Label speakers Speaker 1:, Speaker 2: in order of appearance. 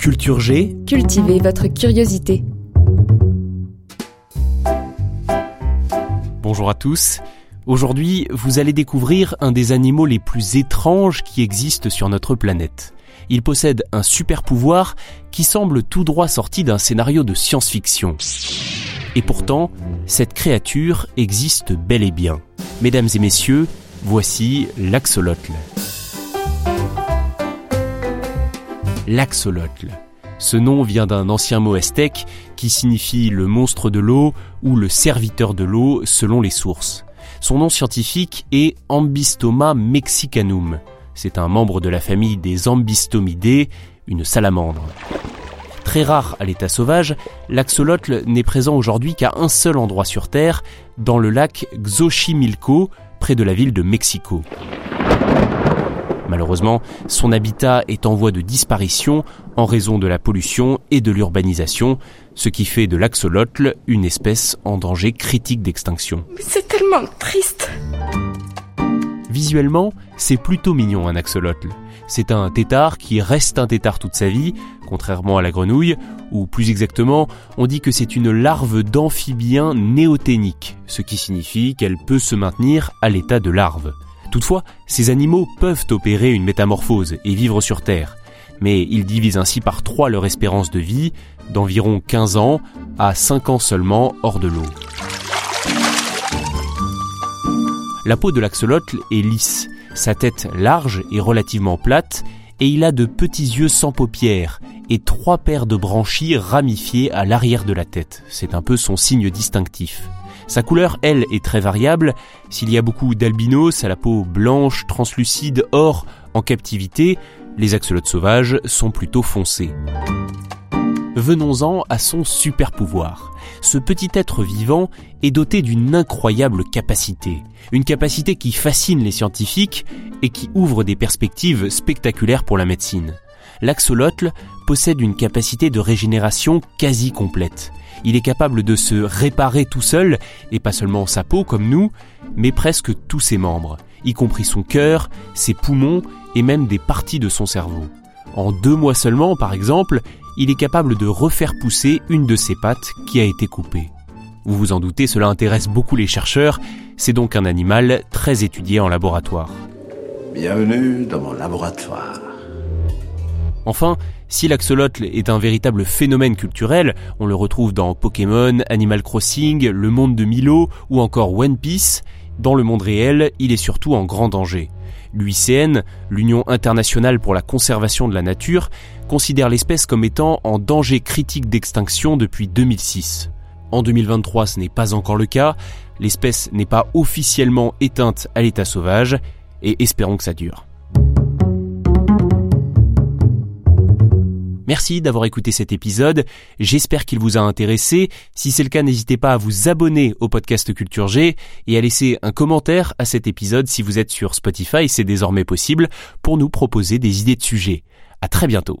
Speaker 1: Culture G.
Speaker 2: Cultivez votre curiosité.
Speaker 1: Bonjour à tous. Aujourd'hui, vous allez découvrir un des animaux les plus étranges qui existent sur notre planète. Il possède un super pouvoir qui semble tout droit sorti d'un scénario de science-fiction. Et pourtant, cette créature existe bel et bien. Mesdames et messieurs, voici l'axolotl. L'axolotl. Ce nom vient d'un ancien mot aztèque qui signifie le monstre de l'eau ou le serviteur de l'eau selon les sources. Son nom scientifique est Ambystoma mexicanum. C'est un membre de la famille des Ambystomidés, une salamandre. Très rare à l'état sauvage, l'axolotl n'est présent aujourd'hui qu'à un seul endroit sur Terre, dans le lac Xochimilco, près de la ville de Mexico. Malheureusement, son habitat est en voie de disparition en raison de la pollution et de l'urbanisation, ce qui fait de l'axolotl une espèce en danger critique d'extinction.
Speaker 2: C'est tellement triste.
Speaker 1: Visuellement, c'est plutôt mignon un axolotl. C'est un tétard qui reste un tétard toute sa vie, contrairement à la grenouille, ou plus exactement, on dit que c'est une larve d'amphibien néoténique, ce qui signifie qu'elle peut se maintenir à l'état de larve. Toutefois, ces animaux peuvent opérer une métamorphose et vivre sur Terre, mais ils divisent ainsi par trois leur espérance de vie, d'environ 15 ans à 5 ans seulement hors de l'eau. La peau de l'axolotl est lisse, sa tête large et relativement plate, et il a de petits yeux sans paupières et trois paires de branchies ramifiées à l'arrière de la tête. C'est un peu son signe distinctif. Sa couleur, elle, est très variable. S'il y a beaucoup d'albinos à la peau blanche, translucide, or, en captivité, les axolotes sauvages sont plutôt foncés. Venons-en à son super pouvoir. Ce petit être vivant est doté d'une incroyable capacité. Une capacité qui fascine les scientifiques et qui ouvre des perspectives spectaculaires pour la médecine. L'axolotl possède une capacité de régénération quasi complète. Il est capable de se réparer tout seul, et pas seulement sa peau comme nous, mais presque tous ses membres, y compris son cœur, ses poumons et même des parties de son cerveau. En deux mois seulement, par exemple, il est capable de refaire pousser une de ses pattes qui a été coupée. Vous vous en doutez, cela intéresse beaucoup les chercheurs, c'est donc un animal très étudié en laboratoire.
Speaker 3: Bienvenue dans mon laboratoire.
Speaker 1: Enfin, si l'axolotl est un véritable phénomène culturel, on le retrouve dans Pokémon, Animal Crossing, Le Monde de Milo ou encore One Piece, dans le monde réel, il est surtout en grand danger. L'UICN, l'Union internationale pour la conservation de la nature, considère l'espèce comme étant en danger critique d'extinction depuis 2006. En 2023, ce n'est pas encore le cas, l'espèce n'est pas officiellement éteinte à l'état sauvage, et espérons que ça dure. Merci d'avoir écouté cet épisode, j'espère qu'il vous a intéressé. Si c'est le cas, n'hésitez pas à vous abonner au podcast Culture G et à laisser un commentaire à cet épisode si vous êtes sur Spotify, c'est désormais possible, pour nous proposer des idées de sujets. À très bientôt.